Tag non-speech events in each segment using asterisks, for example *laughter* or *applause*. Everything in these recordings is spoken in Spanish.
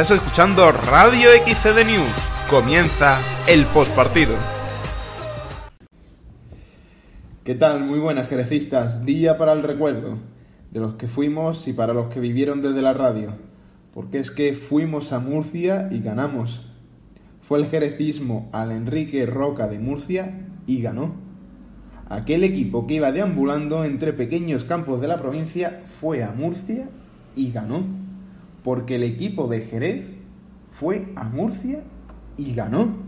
Estás escuchando Radio XCD News. Comienza el postpartido. ¿Qué tal? Muy buenas, jerecistas. Día para el recuerdo de los que fuimos y para los que vivieron desde la radio. Porque es que fuimos a Murcia y ganamos. Fue el jerecismo al Enrique Roca de Murcia y ganó. Aquel equipo que iba deambulando entre pequeños campos de la provincia fue a Murcia y ganó. Porque el equipo de Jerez fue a Murcia y ganó.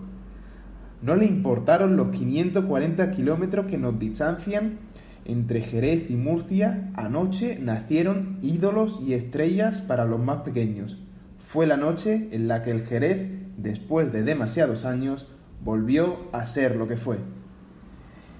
No le importaron los 540 kilómetros que nos distancian entre Jerez y Murcia. Anoche nacieron ídolos y estrellas para los más pequeños. Fue la noche en la que el Jerez, después de demasiados años, volvió a ser lo que fue.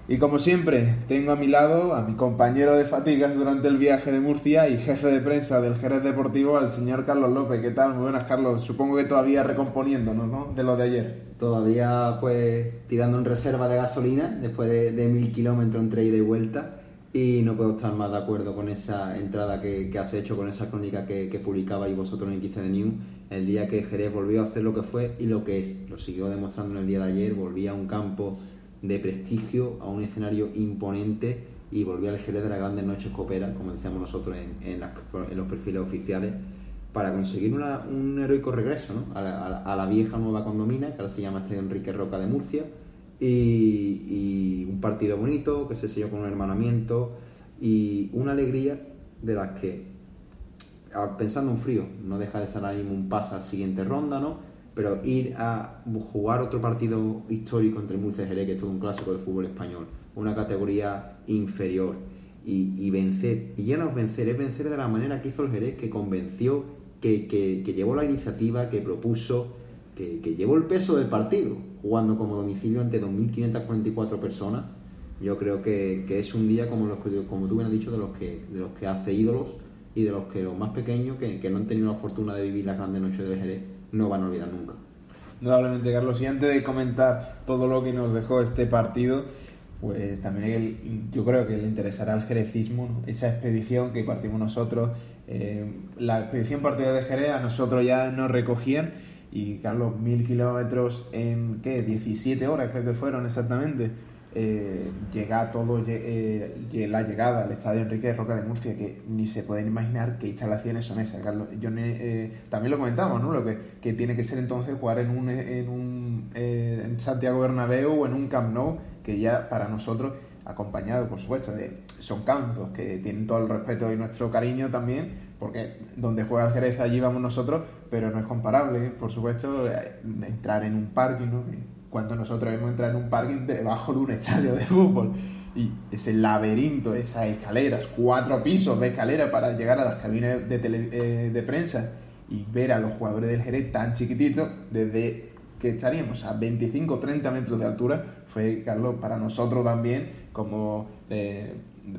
Y como siempre, tengo a mi lado a mi compañero de fatigas durante el viaje de Murcia y jefe de prensa del Jerez Deportivo, al señor Carlos López. ¿Qué tal? Muy buenas, Carlos. Supongo que todavía recomponiéndonos, ¿no? De lo de ayer. Todavía, pues, tirando en reserva de gasolina después de, mil kilómetros entre ida y vuelta. Y no puedo estar más de acuerdo con esa entrada que, has hecho, con esa crónica que, que publicabais vosotros en XC de News, el día que Jerez volvió a hacer lo que fue y lo que es. Lo siguió demostrando en el día de ayer, volvía a un campo de prestigio, a un escenario imponente y volvió al Jerez de las grandes noches cooperan, como decíamos nosotros en, los perfiles oficiales, para conseguir un heroico regreso a, la, vieja nueva condomina, que ahora se llama este Enrique Roca de Murcia, y, un partido bonito que se selló con un hermanamiento y una alegría de las que, pensando en frío, no deja de ser ahí un paso a la siguiente ronda, ¿no? Pero ir a jugar otro partido histórico entre Murcia y Jerez, que es todo un clásico del fútbol español, una categoría inferior, y, vencer, y ya no es vencer, es vencer de la manera que hizo el Jerez, que convenció, que, llevó la iniciativa, que propuso, que, llevó el peso del partido, jugando como domicilio ante 2.544 personas. Yo creo que, es un día, como, los, como tú bien has dicho, de los, que, de los que hace ídolos y de los que los más pequeños, que, que no han tenido la fortuna de vivir las grandes noches del Jerez, no van a olvidar nunca. Indudablemente, Carlos. Y antes de comentar todo lo que nos dejó este partido, pues también yo creo que le interesará al jerecismo, esa expedición que partimos nosotros. Eh, la expedición partida de Jerez a nosotros ya nos recogían y, Carlos, mil kilómetros en, ¿qué? 17 horas creo que fueron exactamente eh, llega todo eh, la llegada al estadio Enrique Roca de Murcia, que ni se pueden imaginar qué instalaciones son esas, Carlos. Yo eh, también lo comentamos, ¿no? Lo que, tiene que ser entonces jugar en un, en un eh, en Santiago Bernabéu o en un Camp Nou, que ya para nosotros, acompañado, por supuesto, de son campos que tienen todo el respeto y nuestro cariño también, porque donde juega el Jerez allí vamos nosotros, pero no es comparable, por supuesto, entrar en un parque, ¿no? Cuando nosotros hemos entrado en un parking debajo de un estadio de fútbol. Y ese laberinto, esas escaleras, cuatro pisos de escalera para llegar a las cabinas de, eh, de prensa y ver a los jugadores del Jerez tan chiquititos, desde que estaríamos a 25 30 metros de altura, fue, Carlos, para nosotros también, como eh,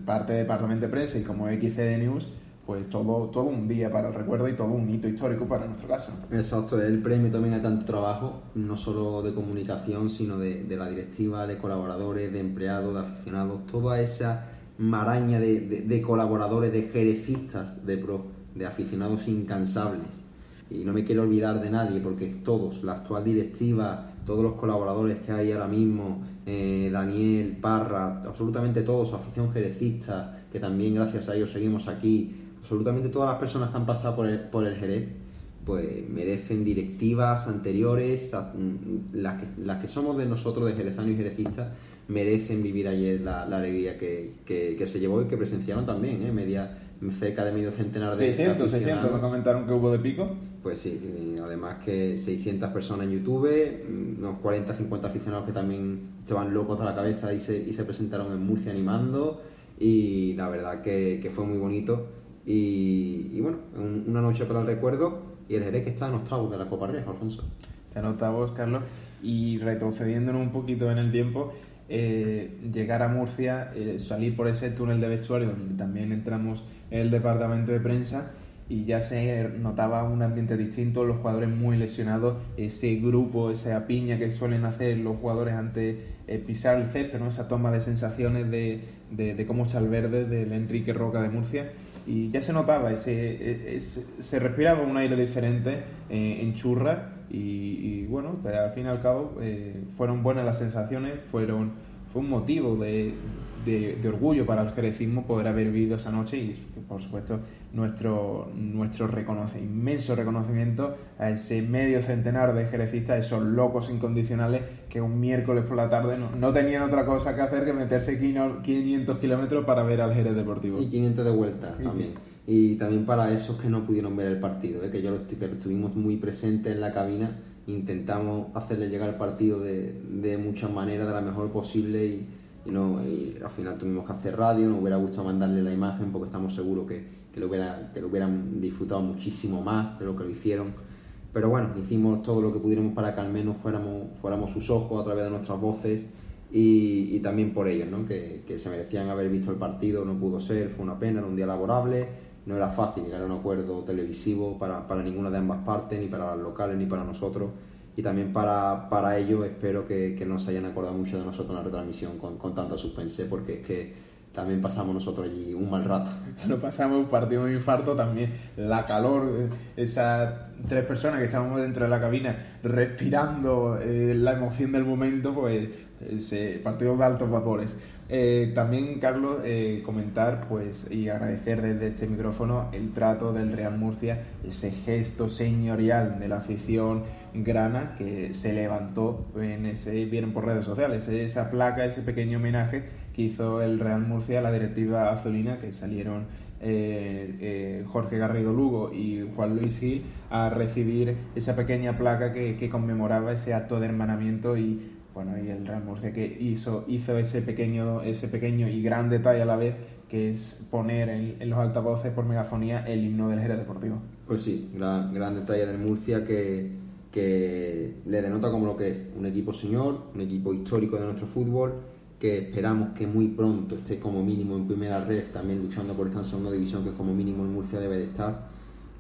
parte del departamento de prensa y como XCD News, pues todo, todo un día para el recuerdo y todo un hito histórico para nuestro caso. Exacto, el premio también a tanto trabajo, no solo de comunicación, sino de, la directiva, de colaboradores, de empleados, de aficionados, toda esa maraña de, colaboradores, de jerecistas, de, pro, de aficionados incansables. Y no me quiero olvidar de nadie, porque todos, la actual directiva, todos los colaboradores que hay ahora mismo, eh, Daniel, Parra, absolutamente todos, afición jerecista, que también gracias a ellos seguimos aquí, absolutamente todas las personas que han pasado por el, por el Jerez, pues merecen directivas anteriores, mm, las que, las que somos de nosotros, de jerezanos y jerecistas, merecen vivir ayer la, alegría que, que, se llevó y que presenciaron también, ¿eh? Media, cerca de medio centenar de 600, 600, me comentaron que hubo de pico. Pues sí, además que 600 personas en YouTube, mm, unos 40, 50 aficionados que también estaban locos a la cabeza y se, y se presentaron en Murcia animando y la verdad que, que fue muy bonito y, bueno, una noche para el recuerdo y el Jerez que está en octavos de la Copa Rey, Alfonso. Está en octavos, Carlos. Y retrocediéndonos un poquito en el tiempo, eh, llegar a Murcia, eh, salir por ese túnel de vestuario donde también entramos en el departamento de prensa y ya se notaba un ambiente distinto, los jugadores muy lesionados, ese grupo, esa piña que suelen hacer los jugadores antes de pisar el césped, esa toma de sensaciones de, de, de cómo está el verde del Enrique Roca de Murcia y ya se notaba, ese, se respiraba un aire diferente eh, en Churra y, bueno, al fin y al cabo eh, fueron buenas las sensaciones, fueron fue un motivo de, de- de orgullo para el jerecismo poder haber vivido esa noche y por supuesto nuestro, nuestro reconoce, inmenso reconocimiento a ese medio centenar de jerecistas, esos locos incondicionales que un miércoles por la tarde no, no tenían otra cosa que hacer que meterse quino- 500 kilómetros para ver al Jerez Deportivo. Y 500 de vuelta Sí. también. Y también para esos que no pudieron ver el partido, ¿eh? que yo lo, que lo estuvimos muy presentes en la cabina, intentamos hacerle llegar el partido de, de muchas maneras, de la mejor posible y, no, al final tuvimos que hacer radio, nos hubiera gustado mandarle la imagen porque estamos seguros que, que, lo, hubiera, que lo hubieran disfrutado muchísimo más de lo que lo hicieron. Pero bueno, hicimos todo lo que pudiéramos para que al menos fuéramos, fuéramos sus ojos a través de nuestras voces y, y también por ellos, ¿no? que, que se merecían haber visto el partido, no pudo ser, fue una pena, era un día laborable, no era fácil llegar a un acuerdo televisivo para, para ninguna de ambas partes, ni para los locales ni para nosotros. Y también para, para ellos espero que, que no se hayan acordado mucho de nosotros en la retransmisión con, con tanta suspense, porque es que también pasamos nosotros allí un mal rato. *laughs* Lo pasamos, partimos un infarto también, la calor, eh, esas tres personas que estábamos dentro de la cabina respirando eh, la emoción del momento, pues eh, se partió de altos vapores. Eh, también, Carlos, eh, comentar pues y agradecer desde este micrófono el trato del Real Murcia, ese gesto señorial de la afición grana que se levantó en ese, vieron por redes sociales, esa placa, ese pequeño homenaje que hizo el Real Murcia a la directiva azulina, que salieron eh, Jorge Garrido Lugo y Juan Luis Gil a recibir esa pequeña placa que, que conmemoraba ese acto de hermanamiento y bueno y el Real Murcia que hizo, hizo ese pequeño ese pequeño y gran detalle a la vez que es poner en, los altavoces por megafonía el himno del Jerez Deportivo. Pues sí, gran, gran detalle del Murcia que, que le denota como lo que es un equipo señor, un equipo histórico de nuestro fútbol, que esperamos que muy pronto esté como mínimo en primera red, también luchando por esta segunda división, que como mínimo el Murcia debe de estar.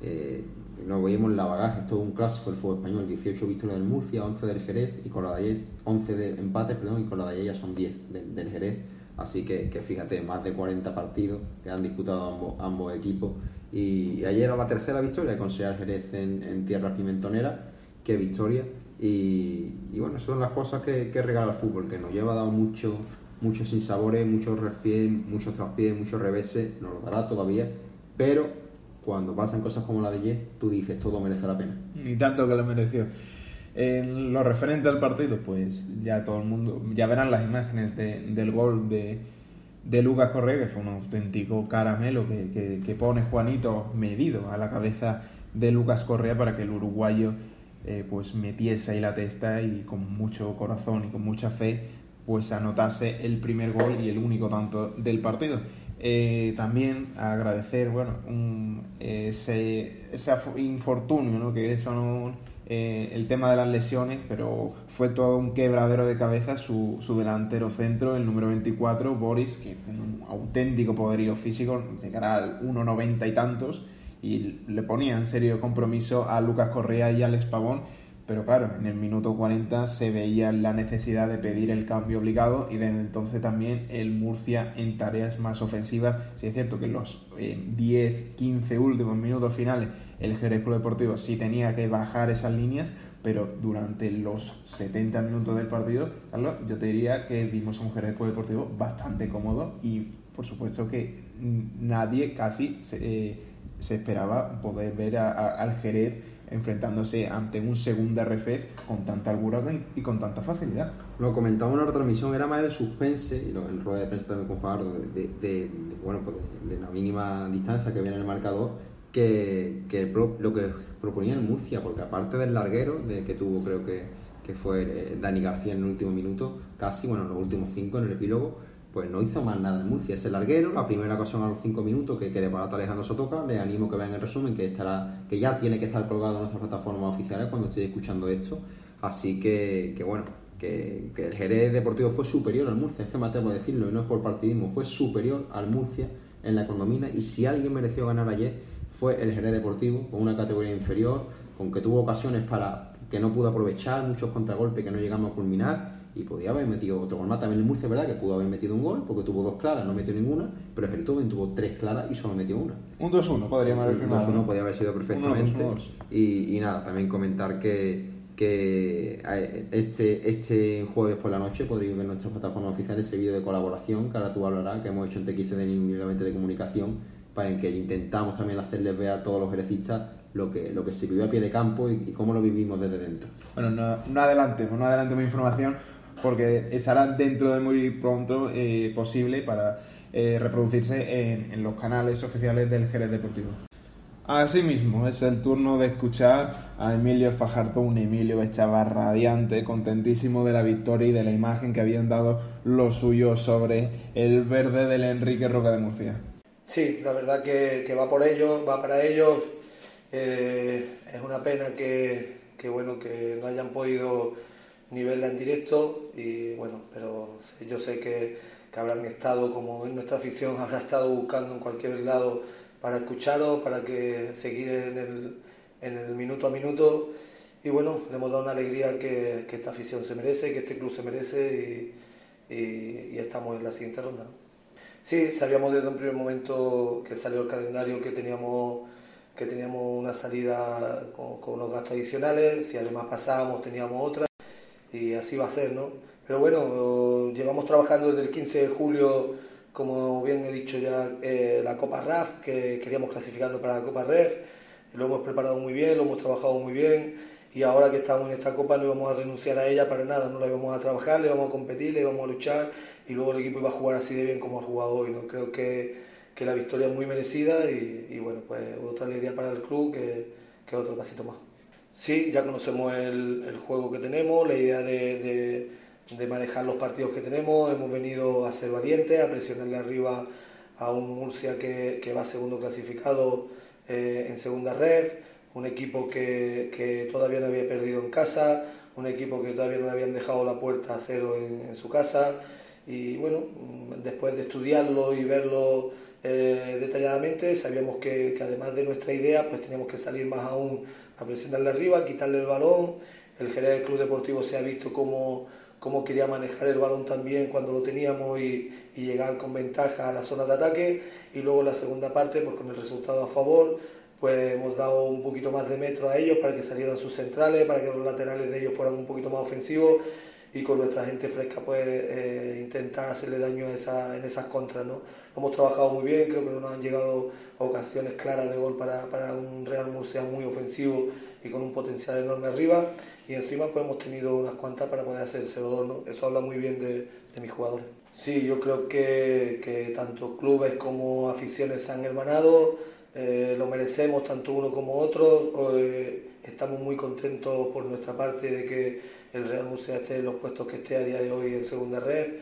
Eh, nos veíamos en la bagaje, es todo un clásico del fútbol español, 18 victorias del Murcia, 11 del Jerez y con la de ayer, 11 de empates, perdón, y con la de ayer ya son 10 del, del Jerez. Así que, que, fíjate, más de 40 partidos que han disputado ambos, equipos. Y, ayer era la tercera victoria de conseguir Jerez en, en tierras pimentoneras. Qué victoria. Y, y, bueno, son las cosas que, que, regala el fútbol, que nos lleva a dar mucho, muchos sinsabores, muchos respies, muchos traspiés, muchos reveses, nos lo dará todavía, pero cuando pasan cosas como la de ayer, tú dices, todo merece la pena. Ni tanto que lo mereció. En lo referente al partido, pues ya todo el mundo, ya verán las imágenes de, del gol de, de Lucas Correa, que fue un auténtico caramelo que, que, que, pone Juanito medido a la cabeza de Lucas Correa para que el uruguayo eh, pues metiese ahí la testa y con mucho corazón y con mucha fe pues anotase el primer gol y el único tanto del partido. Eh, también agradecer bueno ese, ese infortunio ¿no? que son eh, el tema de las lesiones pero fue todo un quebradero de cabeza su, su delantero centro el número 24 Boris que tiene un auténtico poderío físico llegará al 1,90 y tantos y le ponía en serio compromiso a Lucas Correa y Alex Pavón pero claro, en el minuto 40 se veía la necesidad de pedir el cambio obligado y desde entonces también el Murcia en tareas más ofensivas. Sí es cierto que en los eh, 10, 15 últimos minutos finales el Jerez Club Deportivo sí tenía que bajar esas líneas, pero durante los 70 minutos del partido, Carlos, yo te diría que vimos un Jerez Club Deportivo bastante cómodo y por supuesto que nadie casi se, eh, se esperaba poder ver a, al Jerez enfrentándose ante un segunda RFF con tanta holgura y con tanta facilidad. Lo comentamos en la retransmisión, era más el suspense, y lo, de prensa también con Fajardo, de, de, de, bueno, pues de, la mínima distancia que viene el marcador, que, lo que proponía el Murcia, porque aparte del larguero, de que tuvo creo que, que fue eh, Dani García en el último minuto, casi, bueno, en los últimos cinco en el epílogo, pues no hizo más nada el Murcia. Ese larguero, la primera ocasión a los 5 minutos que, que de barata Alejandro Sotoca, le animo que vean el resumen, que estará, que ya tiene que estar colgado en nuestras plataformas oficiales cuando estoy escuchando esto. Así que, que bueno, que, que, el Jerez Deportivo fue superior al Murcia, es que me atrevo a decirlo, y no es por partidismo, fue superior al Murcia en la condomina, y si alguien mereció ganar ayer fue el Jerez Deportivo, con una categoría inferior, con que tuvo ocasiones para que no pudo aprovechar, muchos contragolpes que no llegamos a culminar, y podía haber metido otro gol más. También el Murcia, ¿verdad? Que pudo haber metido un gol porque tuvo dos claras, no metió ninguna, pero el Tuven tuvo tres claras y solo metió una. Un 2-1 podríamos haber firmado. Un 2-1 podría haber sido perfectamente. y, y nada, también comentar que que este, este jueves por la noche podréis ver en nuestras plataformas oficiales ese vídeo de colaboración que ahora tú hablarás, que hemos hecho en TXC de únicamente de comunicación, para en que intentamos también hacerles ver a todos los ejercistas lo que, lo que se vivió a pie de campo y, cómo lo vivimos desde dentro. Bueno, no, no adelantemos, no adelantemos información porque estará dentro de muy pronto eh, posible para eh, reproducirse en, en los canales oficiales del Jerez Deportivo. Asimismo, es el turno de escuchar a Emilio Fajardo, un Emilio que radiante, contentísimo de la victoria y de la imagen que habían dado los suyos sobre el verde del Enrique Roca de Murcia. Sí, la verdad que, va por ellos, va para ellos. Eh, es una pena que, bueno que no hayan podido ni verla en directo y bueno, pero yo sé que, que habrán estado, como en nuestra afición, habrá estado buscando en cualquier lado para escucharos, para que seguir en el, en el minuto a minuto. Y bueno, le hemos dado una alegría que, que esta afición se merece, que este club se merece y, y, estamos en la siguiente ronda. Sí, sabíamos desde un primer momento que salió el calendario que teníamos, que teníamos una salida con, con unos gastos adicionales, si además pasábamos teníamos otra y así va a ser, ¿no? Pero bueno, llevamos trabajando desde el 15 de julio como bien he dicho ya, eh, la Copa RAF, que queríamos clasificarlo para la Copa REF, lo hemos preparado muy bien, lo hemos trabajado muy bien y ahora que estamos en esta Copa no íbamos a renunciar a ella para nada, no la íbamos a trabajar, le íbamos a competir, le íbamos a luchar y luego el equipo iba a jugar así de bien como ha jugado hoy. ¿no? Creo que, que la victoria es muy merecida y, y, bueno, pues otra alegría para el club que, que otro pasito más. Sí, ya conocemos el, el juego que tenemos, la idea de, de manejar los partidos que tenemos. Hemos venido a ser valientes, a presionarle arriba a un Murcia que, que va segundo clasificado eh, en segunda red, un equipo que, que, todavía no había perdido en casa, un equipo que todavía no habían dejado la puerta a cero en, en su casa. Y bueno, después de estudiarlo y verlo eh, detalladamente, sabíamos que, que, además de nuestra idea, pues teníamos que salir más aún a presionarle arriba, quitarle el balón. El Jerez del Club Deportivo se ha visto como cómo quería manejar el balón también cuando lo teníamos y, y, llegar con ventaja a la zona de ataque. Y luego la segunda parte, pues con el resultado a favor, pues hemos dado un poquito más de metro a ellos para que salieran sus centrales, para que los laterales de ellos fueran un poquito más ofensivos y con nuestra gente fresca pues eh, intentar hacerle daño a esa, en esas contras. ¿no? Hemos trabajado muy bien, creo que no nos han llegado ocasiones claras de gol para, para un Real Murcia muy ofensivo y con un potencial enorme arriba y encima pues hemos tenido unas cuantas para poder hacer el 0-2, ¿no? Eso habla muy bien de, de mis jugadores. Sí, yo creo que, que, tanto clubes como aficiones se han hermanado, eh, lo merecemos tanto uno como otro, eh, estamos muy contentos por nuestra parte de que el Real Murcia esté en los puestos que esté a día de hoy en segunda red.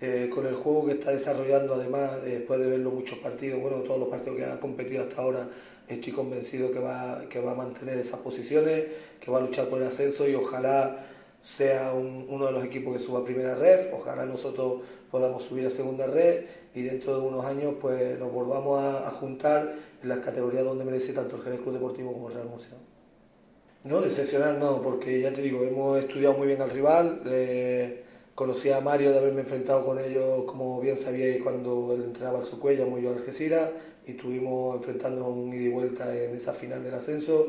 Eh, con el juego que está desarrollando, además, después de verlo muchos partidos, bueno, todos los partidos que ha competido hasta ahora, estoy convencido que va, que va a mantener esas posiciones, que va a luchar por el ascenso y ojalá sea un, uno de los equipos que suba a primera red, ojalá nosotros podamos subir a segunda red y dentro de unos años pues nos volvamos a, a juntar en las categorías donde merece tanto el Jerez Club Deportivo como el Real Murcia. No, decepcionar no, porque ya te digo, hemos estudiado muy bien al rival, eh, conocí a Mario de haberme enfrentado con ellos, como bien sabíais, cuando él entrenaba al Sucuella, muy yo al Algeciras, y estuvimos enfrentando un ida y vuelta en esa final del ascenso.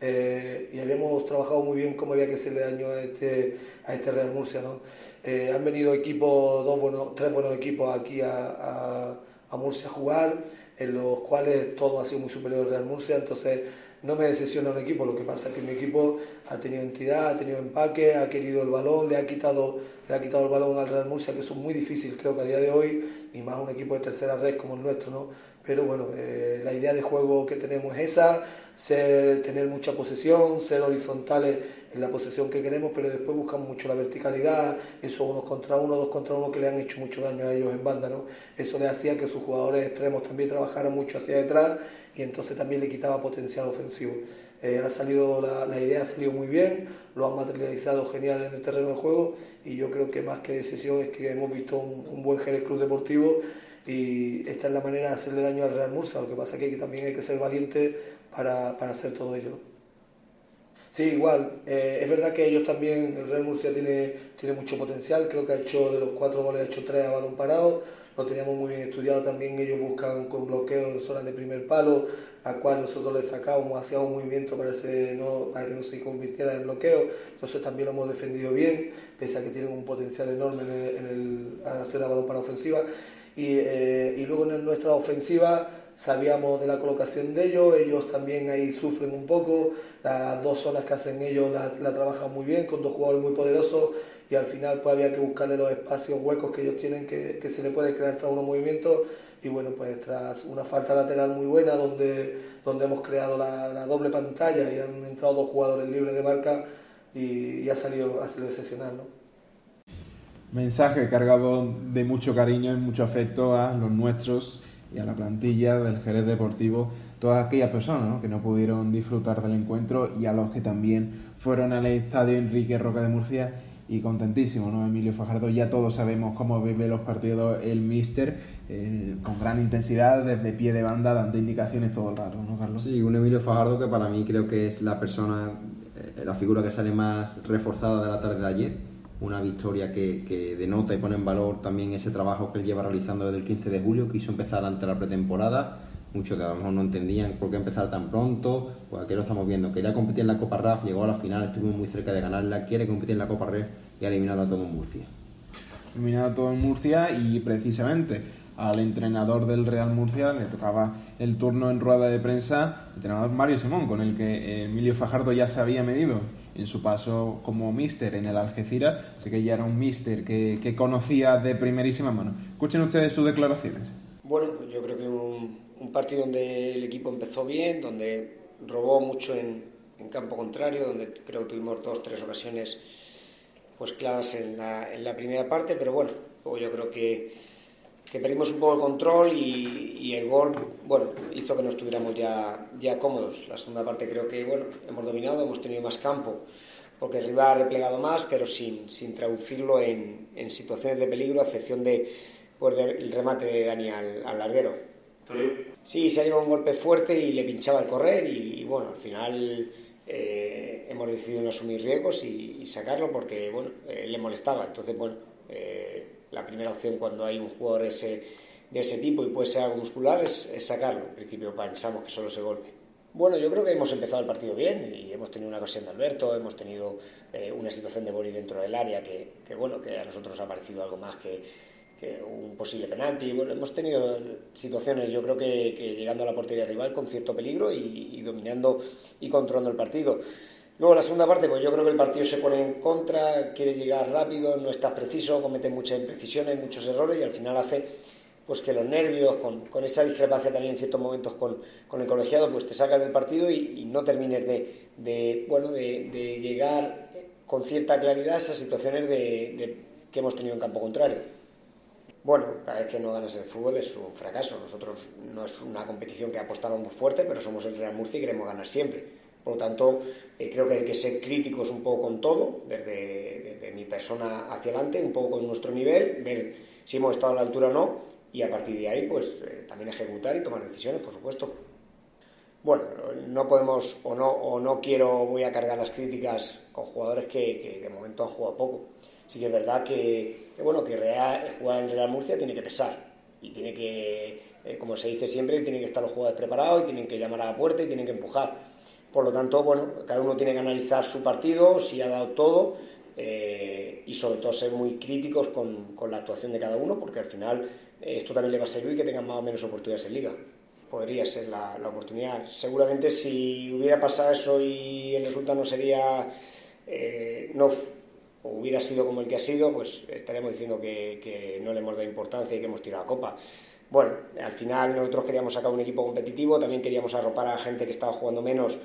Eh, y habíamos trabajado muy bien cómo había que hacerle daño a este, a este Real Murcia. ¿no? Eh, han venido equipos, dos buenos, tres buenos equipos aquí a, a, a, Murcia a jugar, en los cuales todo ha sido muy superior al Real Murcia, entonces no me decepciona un equipo, lo que pasa es que mi equipo ha tenido entidad, ha tenido empaque, ha querido el balón, le ha quitado, le ha quitado el balón al Real Murcia, que es muy difícil creo que a día de hoy, y más un equipo de tercera red como el nuestro, ¿no? Pero bueno, eh, la idea de juego que tenemos es esa, ser, tener mucha posesión, ser horizontales en la posesión que queremos, pero después buscamos mucho la verticalidad, eso unos contra uno, dos contra uno que le han hecho mucho daño a ellos en banda, ¿no? Eso le hacía que sus jugadores extremos también trabajaran mucho hacia detrás y entonces también le quitaba potencial ofensivo. Eh, ha salido la, la, idea ha salido muy bien, lo han materializado genial en el terreno de juego y yo creo que más que decisión es que hemos visto un, un buen Jerez Club Deportivo y esta es la manera de hacerle daño al Real Murcia, lo que pasa es que también hay que ser valiente para, para hacer todo ello. Sí, igual. Eh, es verdad que ellos también, el Real Murcia tiene, tiene mucho potencial. Creo que ha hecho de los cuatro goles, ha hecho tres a balón parado. Lo teníamos muy bien estudiado también. Ellos buscan con bloqueo en zonas de primer palo, a cual nosotros le sacábamos, hacíamos un movimiento para, no, para que no se convirtiera en bloqueo. Entonces también lo hemos defendido bien, pese a que tienen un potencial enorme en el, hacer a balón para ofensiva. Y, eh, y luego en nuestra ofensiva sabíamos de la colocación de ellos, ellos también ahí sufren un poco, las dos zonas que hacen ellos la, trabajan muy bien, con dos jugadores muy poderosos y al final pues había que buscarle los espacios huecos que ellos tienen que, se le puede crear tras unos movimientos y bueno pues tras una falta lateral muy buena donde, donde hemos creado la, doble pantalla y han entrado dos jugadores libres de marca y, ha salido, ha salido excepcional ¿no? Mensaje cargado de mucho cariño y mucho afecto a los nuestros y a la plantilla del Jerez Deportivo, todas aquellas personas que no pudieron disfrutar del encuentro y a los que también fueron al estadio Enrique Roca de Murcia y contentísimo, ¿no? Emilio Fajardo, ya todos sabemos cómo vive los partidos el Mister, eh, con gran intensidad, desde pie de banda, dando indicaciones todo el rato, ¿no, Carlos? Sí, un Emilio Fajardo que para mí creo que es la persona, eh, la figura que sale más reforzada de la tarde de ayer una victoria que, denota y pone en valor también ese trabajo que él lleva realizando desde el 15 de julio, quiso empezar ante la pretemporada, muchos que a lo mejor no entendían por qué empezar tan pronto, pues aquí lo estamos viendo, quería competir en la Copa RAF, llegó a la final, estuvo muy cerca de ganarla, quiere competir en la Copa REF y ha eliminado a todo en Murcia. Eliminado a todo en Murcia y precisamente al entrenador del Real Murcia le tocaba el turno en rueda de prensa, el entrenador Mario Simón, con el que Emilio Fajardo ya se había medido en su paso como mister en el Algeciras, así que ya era un mister que, conocía de primerísima mano. Escuchen ustedes sus declaraciones. Bueno, yo creo que un, un partido donde el equipo empezó bien, donde robó mucho en, en campo contrario, donde creo que tuvimos dos, tres ocasiones pues claras en la, en la primera parte, pero bueno, yo creo que que perdimos un poco el control y, el gol, bueno, hizo que no estuviéramos ya, ya cómodos. La segunda parte creo que, bueno, hemos dominado, hemos tenido más campo, porque el rival ha replegado más, pero sin, sin traducirlo en, en, situaciones de peligro, a excepción de, pues, del remate de Dani al, larguero. Sí, se ha llevado un golpe fuerte y le pinchaba el correr y, bueno, al final eh, hemos decidido no asumir riesgos y, sacarlo porque, bueno, eh, le molestaba. Entonces, bueno, eh, la primera opción cuando hay un jugador ese, de ese tipo y puede ser algo muscular es, sacarlo. En principio pensamos que solo se golpe. Bueno, yo creo que hemos empezado el partido bien y hemos tenido una ocasión de Alberto, hemos tenido eh, una situación de Bori dentro del área que, bueno, que a nosotros nos ha parecido algo más que, un posible penalti. Bueno, hemos tenido situaciones, yo creo que, llegando a la portería rival con cierto peligro y dominando y controlando el partido. Luego la segunda parte, pues yo creo que el partido se pone en contra, quiere llegar rápido, no está preciso, comete muchas imprecisiones, muchos errores y al final hace pues que los nervios, con, esa discrepancia también en ciertos momentos con, el colegiado, pues te sacan del partido y, no termines de, bueno, de, llegar con cierta claridad a esas situaciones de, que hemos tenido en campo contrario. Bueno, cada vez que no ganas el fútbol es un fracaso. Nosotros no es una competición que apostamos fuerte, pero somos el Real Murcia y queremos ganar siempre. Por lo tanto, eh, creo que hay que ser críticos un poco con todo, desde, mi persona hacia adelante, un poco con nuestro nivel, ver si hemos estado a la altura o no, y a partir de ahí, pues eh, también ejecutar y tomar decisiones, por supuesto. Bueno, no podemos o no, o no quiero, voy a cargar las críticas con jugadores que, de momento han jugado poco. Sí que es verdad que, bueno, que Real, jugar en Real Murcia tiene que pesar y tiene que, eh, como se dice siempre, tienen que estar los jugadores preparados y tienen que llamar a la puerta y tienen que empujar por lo tanto, bueno, cada uno tiene que analizar su partido, si ha dado todo eh, y sobre todo ser muy críticos con, la actuación de cada uno, porque al final eh, esto también le va a servir que tengan más o menos oportunidades en liga. Podría ser la, oportunidad. Seguramente si hubiera pasado eso y el resultado no sería, eh, no hubiera sido como el que ha sido, pues estaríamos diciendo que, que no le hemos dado importancia y que hemos tirado a copa. Bueno, al final nosotros queríamos sacar un equipo competitivo, también queríamos arropar a gente que estaba jugando menos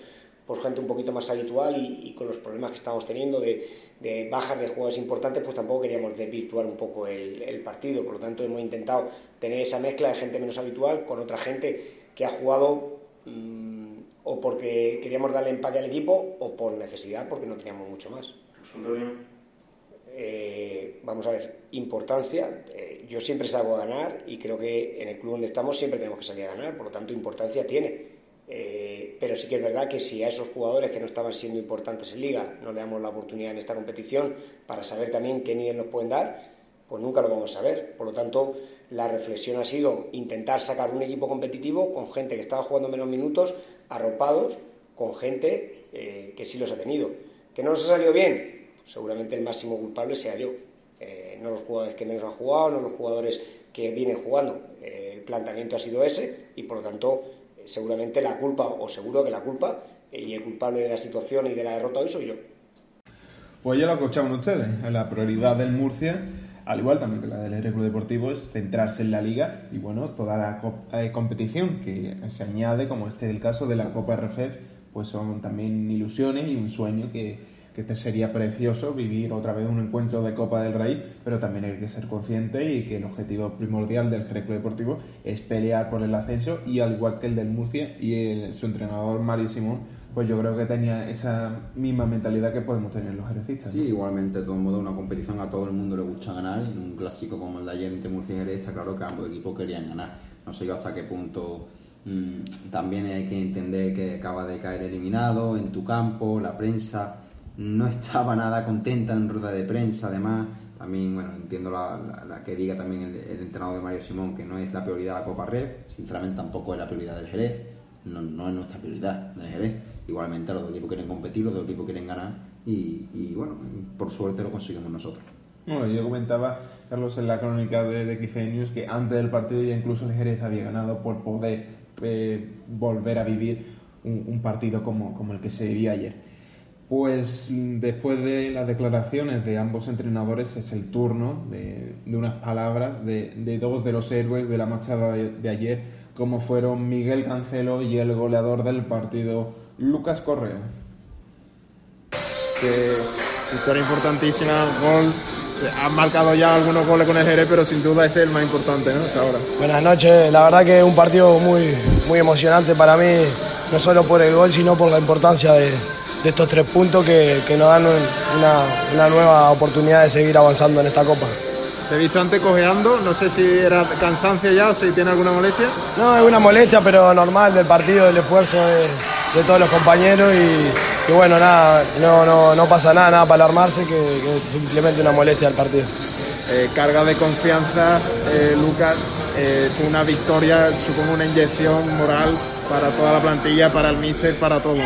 por gente un poquito más habitual y, con los problemas que estamos teniendo de, de, bajas de jugadores importantes, pues tampoco queríamos desvirtuar un poco el, partido. Por lo tanto, hemos intentado tener esa mezcla de gente menos habitual con otra gente que ha jugado mm, o porque queríamos darle empaque al equipo o por necesidad porque no teníamos mucho más. Eh, vamos a ver, importancia. Eh, yo siempre salgo a ganar y creo que en el club donde estamos siempre tenemos que salir a ganar, por lo tanto, importancia tiene. Eh, pero sí que es verdad que si a esos jugadores que no estaban siendo importantes en liga no le damos la oportunidad en esta competición para saber también qué nivel nos pueden dar, pues nunca lo vamos a saber. Por lo tanto, la reflexión ha sido intentar sacar un equipo competitivo con gente que estaba jugando menos minutos, arropados, con gente eh, que sí los ha tenido. ¿Que no nos ha salido bien? Seguramente el máximo culpable sea yo. Eh, no los jugadores que menos han jugado, no los jugadores que vienen jugando. Eh, el planteamiento ha sido ese y por lo tanto seguramente la culpa, o seguro que la culpa, y el culpable de la situación y de la derrota hoy soy yo. Pues ya lo escuchaban ustedes, la prioridad del Murcia al igual también que la del Club Deportivo, es centrarse en la liga y bueno, toda la eh, competición que se añade, como este es el caso de la Copa RFEF, pues son también ilusiones y un sueño que, que este sería precioso vivir otra vez un encuentro de Copa del Rey, pero también hay que ser consciente y que el objetivo primordial del Club Deportivo es pelear por el ascenso y al igual que el del Murcia y su entrenador Mario Simón pues yo creo que tenía esa misma mentalidad que podemos tener los ejercistas. Sí, igualmente, de todo modo, una competición a todo el mundo le gusta ganar y en un clásico como el de ayer entre Murcia y Jerez está claro que ambos equipos querían ganar. No sé yo hasta qué punto mm, también hay que entender que acaba de caer eliminado en tu campo, la prensa no estaba nada contenta en rueda de prensa, además. También, bueno, entiendo la, que diga también el, entrenador de Mario Simón que no es la prioridad la Copa Red, sinceramente tampoco es la prioridad del Jerez, no, no es nuestra prioridad del Jerez. Igualmente los dos equipos quieren competir, los dos equipos quieren ganar. Y, bueno, por suerte lo conseguimos nosotros. Bueno, yo comentaba, Carlos, en la crónica de, de News que antes del partido ya incluso el Jerez había ganado por poder eh, volver a vivir un, partido como, como, el que se vivía ayer. Pues después de las declaraciones de ambos entrenadores es el turno de, unas palabras de, de, dos de los héroes de la machada de ayer, como fueron Miguel Cancelo y el goleador del partido Lucas Correa. Que victoria importantísima, gol. Han marcado ya algunos goles con el Jerez, pero sin duda este es el más importante ¿no? hasta ahora. Buenas noches, la verdad que es un partido muy, muy emocionante para mí, no solo por el gol, sino por la importancia de, estos tres puntos que, nos dan una, una nueva oportunidad de seguir avanzando en esta Copa. Te he visto antes cojeando, no sé si era cansancio ya o si tiene alguna molestia. No, es una molestia, pero normal del partido, del esfuerzo de, de todos los compañeros y, bueno, nada, no, no, no, pasa nada, nada para alarmarse, que, es simplemente una molestia del partido. Eh, carga de confianza, eh, Lucas, eh, una victoria, supongo una inyección moral para toda la plantilla, para el míster, para todo.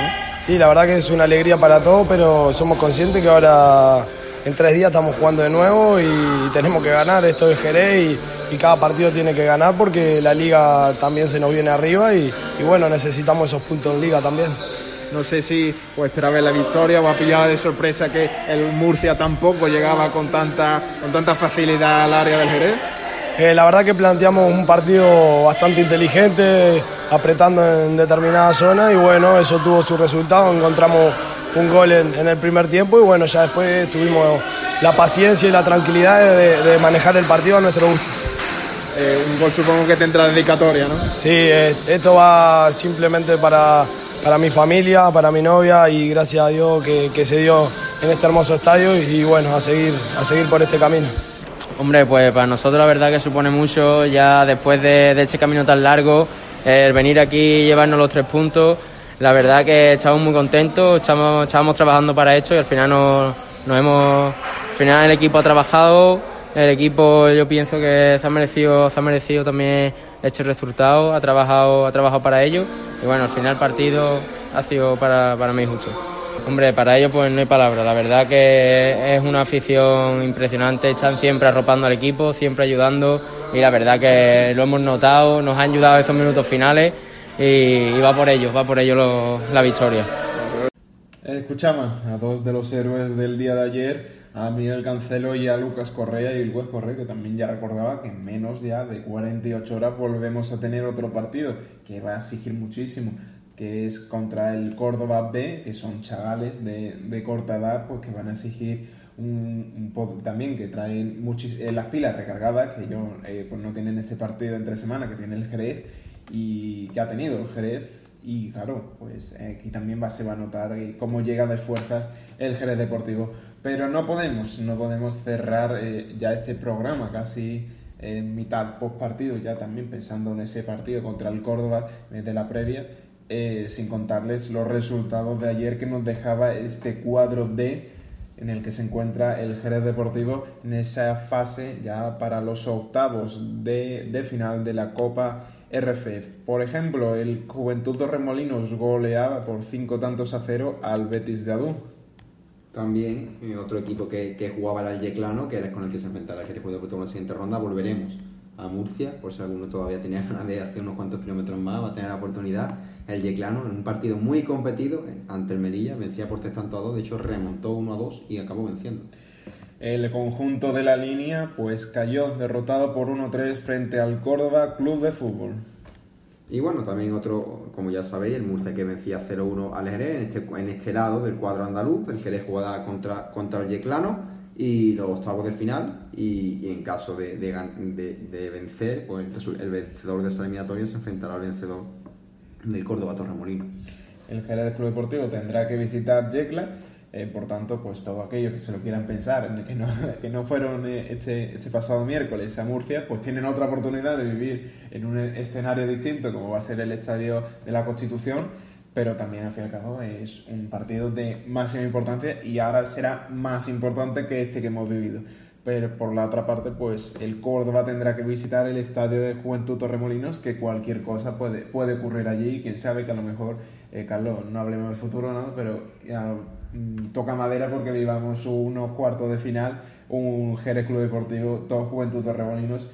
Sí, la verdad que es una alegría para todos, pero somos conscientes que ahora en tres días estamos jugando de nuevo y tenemos que ganar, esto es Jerez y, cada partido tiene que ganar porque la liga también se nos viene arriba y, bueno, necesitamos esos puntos en liga también. No sé si pues, esperaba la victoria o ha pillado de sorpresa que el Murcia tampoco llegaba con tanta, con tanta facilidad al área del Jerez. Eh, la verdad que planteamos un partido bastante inteligente, apretando en determinadas zonas y bueno, eso tuvo su resultado. Encontramos un gol en, el primer tiempo y bueno, ya después tuvimos la paciencia y la tranquilidad de, manejar el partido a nuestro gusto. Eh, un gol supongo que tendrá dedicatoria, ¿no? Sí, eh, esto va simplemente para, para mi familia, para mi novia y gracias a Dios que, se dio en este hermoso estadio y, bueno, a seguir, a seguir por este camino. Hombre, pues para nosotros la verdad que supone mucho ya después de, este camino tan largo, el venir aquí y llevarnos los tres puntos la verdad que estamos muy contentos, estamos, estábamos trabajando para esto y al final nos, hemos, al final el equipo ha trabajado, el equipo yo pienso que se ha merecido, se ha merecido también este resultado, ha trabajado, ha trabajado para ello y bueno, al final el partido ha sido para, para mí justo. Hombre, para ello pues no hay palabra, la verdad que es una afición impresionante, están siempre arropando al equipo, siempre ayudando. Y la verdad que lo hemos notado, nos han ayudado estos minutos finales y, va por ello, va por ello la victoria. Escuchamos a dos de los héroes del día de ayer, a Miguel Cancelo y a Lucas Correa y el juez Correa, que también ya recordaba que en menos ya de 48 horas volvemos a tener otro partido que va a exigir muchísimo, que es contra el Córdoba B, que son chavales de, de corta edad, pues que van a exigir un, un también que traen eh, las pilas recargadas, que ellos eh, pues no tienen este partido entre semana que tiene el Jerez y que ha tenido el Jerez y claro, pues eh, aquí también va, se va a notar cómo llega de fuerzas el Jerez Deportivo. Pero no podemos, no podemos cerrar eh, ya este programa casi en mitad post partido, ya también pensando en ese partido contra el Córdoba de la previa. Eh, sin contarles los resultados de ayer que nos dejaba este cuadro D en el que se encuentra el Jerez Deportivo en esa fase ya para los octavos de, de final de la Copa RFF. Por ejemplo, el Juventud de Remolinos goleaba por cinco tantos a cero al Betis de Adú. También eh, otro equipo que, que, jugaba el Yeclano, que era con el que se enfrentará el Jerez Deportivo en la siguiente ronda. Volveremos a Murcia, por si alguno todavía tenía *laughs* ganas de hacer unos cuantos kilómetros más, va a tener la oportunidad. El Yeclano, en un partido muy competido eh, ante el Melilla, vencía por tres tantos a dos, de hecho remontó 1 a 2 y acabó venciendo. El conjunto de la línea pues cayó derrotado por 1-3 frente al Córdoba Club de Fútbol. Y bueno, también otro, como ya sabéis, el Murcia que vencía 0-1 al Jerez en este, en este lado del cuadro andaluz, el Jerez jugaba contra, contra el Yeclano y los octavos de final y, y en caso de, de, de, vencer, pues el, vencedor de esa eliminatoria se enfrentará al vencedor del Córdoba Torremolino. El Jerez Club Deportivo tendrá que visitar Yecla eh, por tanto, pues todo aquello que se lo quieran pensar, *laughs* que no, que no fueron eh, este, este, pasado miércoles a Murcia, pues tienen otra oportunidad de vivir en un escenario distinto como va a ser el Estadio de la Constitución, pero también al fin y al cabo es un partido de máxima importancia y ahora será más importante que este que hemos vivido. Pero por la otra parte, pues el Córdoba tendrá que visitar el Estadio de Juventud Torremolinos, que cualquier cosa puede, puede ocurrir allí, quién sabe que a lo mejor, eh, Carlos, no hablemos del futuro, ¿no? Pero ya, Mm, toca madera porque vivamos unos cuartos de final, un Jerez Club Deportivo, todos Juventud Torremolinos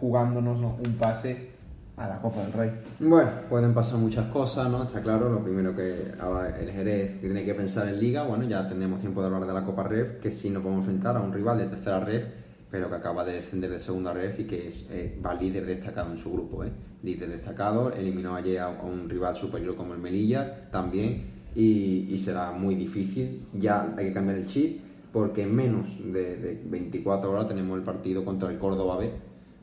jugándonos un pase a la Copa del Rey. Bueno, pueden pasar muchas cosas, ¿no? Está claro, lo primero que ahora el Jerez tiene que pensar en Liga, bueno, ya tendremos tiempo de hablar de la Copa Ref, que sí nos podemos enfrentar a un rival de tercera Ref, pero que acaba de descender de segunda Ref y que es, eh, va líder destacado en su grupo, ¿eh? Líder destacado, eliminó ayer a, a un rival superior como el Melilla, también y, será muy difícil. Ya hay que cambiar el chip porque en menos de, 24 horas tenemos el partido contra el Córdoba B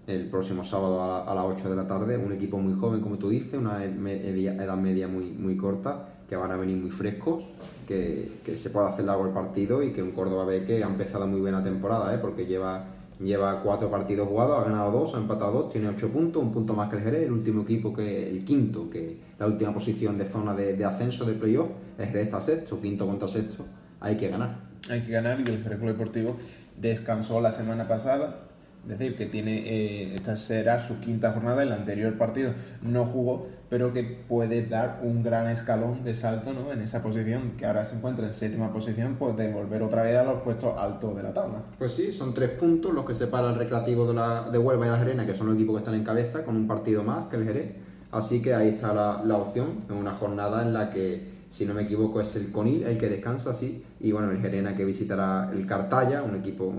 el próximo sábado a, las 8 de la tarde. Un equipo muy joven, como tú dices, una edad media muy, muy corta, que van a venir muy frescos, que, que se puede hacer largo el partido y que un Córdoba B que ha empezado muy buena temporada, ¿eh? porque lleva Lleva cuatro partidos jugados, ha ganado dos, ha empatado dos, tiene ocho puntos, un punto más que el Jerez, el último equipo que el quinto, que la última posición de zona de, ascenso de playoff, el Jerez está sexto, quinto contra sexto, hay que ganar. Hay que ganar y el Jerez Deportivo descansó la semana pasada, es decir, que tiene eh, esta será su quinta jornada, el anterior partido no jugó, pero que puede dar un gran escalón de salto ¿no? en esa posición, que ahora se encuentra en séptima posición, pues de volver otra vez a los puestos altos de la tabla. Pues sí, son tres puntos los que separa el recreativo de, la, de Huelva y la Jerena, que son los equipos que están en cabeza, con un partido más que el Jerez. Así que ahí está la, la opción, en una jornada en la que si no me equivoco es el Conil el que descansa, sí, y bueno, el Jerena que visitará el Cartaya, un equipo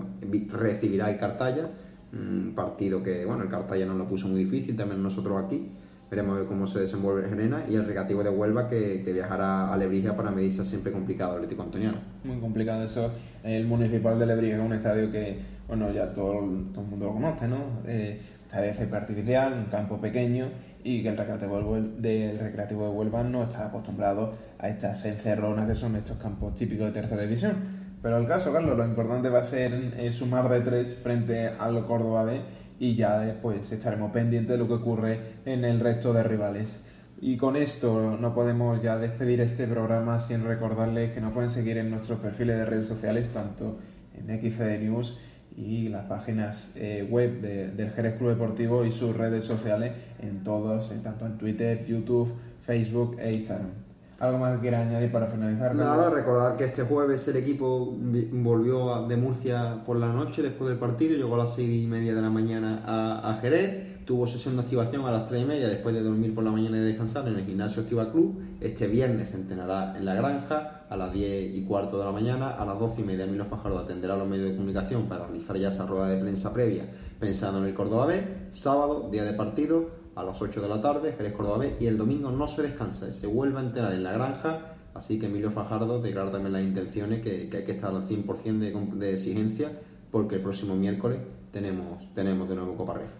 recibirá el Cartaya, un partido que, bueno, el Cartaya nos lo puso muy difícil, también nosotros aquí, veremos ver cómo se desenvuelve el Gerena y el recativo de Huelva que, que viajará a Lebrija para medirse siempre complicado el Atlético Antoniano. Muy complicado eso, el Municipal de Lebrija es un estadio que, bueno, ya todo, todo el mundo lo conoce, ¿no? Eh, estadio de césped artificial, un campo pequeño y que el recreativo del recreativo de Huelva no está acostumbrado a estas encerronas que son estos campos típicos de tercera división pero el caso, Carlos, lo importante va a ser eh, sumar de tres frente al Córdoba B y ya después estaremos pendientes de lo que ocurre en el resto de rivales. Y con esto no podemos ya despedir este programa sin recordarles que nos pueden seguir en nuestros perfiles de redes sociales, tanto en XCD News y las páginas eh, web del Jerez Club Deportivo y sus redes sociales en todos, tanto en Twitter, YouTube, Facebook e Instagram. ¿Algo más que quiera añadir para finalizar? Nada, recordar que este jueves el equipo volvió de Murcia por la noche después del partido, llegó a las seis y media de la mañana a, Jerez, tuvo sesión de activación a las tres y media después de dormir por la mañana y descansar en el gimnasio Activa Club. Este viernes se entrenará en la granja a las diez y cuarto de la mañana, a las doce y media Milo Fajardo atenderá a los medios de comunicación para realizar ya esa rueda de prensa previa pensando en el Córdoba B. Sábado, día de partido, a las 8 de la tarde, Jerez Córdoba B, y el domingo no se descansa, se vuelve a enterar en la granja, así que Emilio Fajardo declara también las intenciones que, hay que estar al 100% de, de, exigencia, porque el próximo miércoles tenemos, tenemos de nuevo Copa Ref.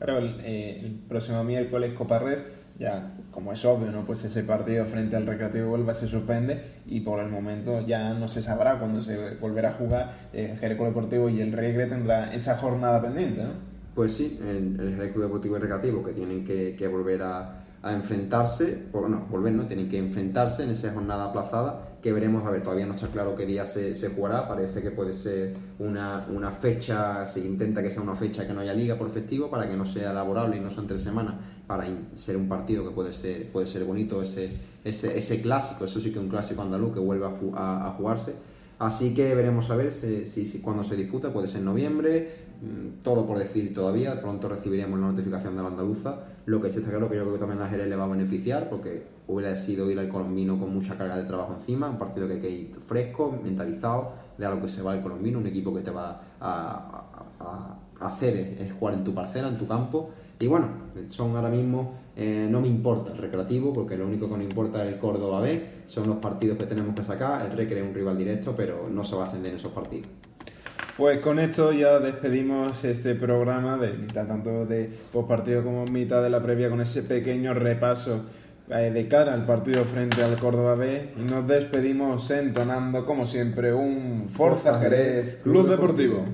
Eh, el próximo miércoles Copa Ref, ya como es obvio, ¿no? pues ese partido frente al Recreativo Huelva se suspende y por el momento ya no se sabrá cuándo se volverá a jugar eh, Jerez Deportivo y el Regre tendrá esa jornada pendiente. Pues sí, el, el Club Deportivo y Recreativo que tienen que, volver a, enfrentarse, por, no, volver, no, tienen que enfrentarse en esa jornada aplazada que veremos, a ver, todavía no está claro qué día se, se jugará, parece que puede ser una, una, fecha, se intenta que sea una fecha que no haya liga por festivo, para que no sea laborable y no sea entre semanas, para ser un partido que puede ser, puede ser bonito, ese, ese, ese clásico, eso sí que es un clásico andaluz que vuelva a, a, jugarse. Así que veremos a ver si, si, se disputa, puede ser en noviembre, Mm, todo por decir todavía, pronto recibiremos la notificación de la andaluza. Lo que sí está claro que yo creo que también la Jerez le va a beneficiar porque hubiera sido ir al colombino con mucha carga de trabajo encima, un partido que hay que ir fresco, mentalizado de a lo que se va el colombino, un equipo que te va a, hacer es, jugar en tu parcela, en tu campo. Y bueno, son ahora mismo, eh, no me importa el recreativo, porque lo único que nos importa es el Córdoba B, son los partidos que tenemos que sacar, el Recre es un rival directo, pero no se va a ascender en esos partidos. Pues con esto ya despedimos este programa de mitad tanto de postpartido como mitad de la previa con ese pequeño repaso eh, de cara al partido frente al Córdoba B y nos despedimos entonando como siempre un Forza Jerez Club Deportivo.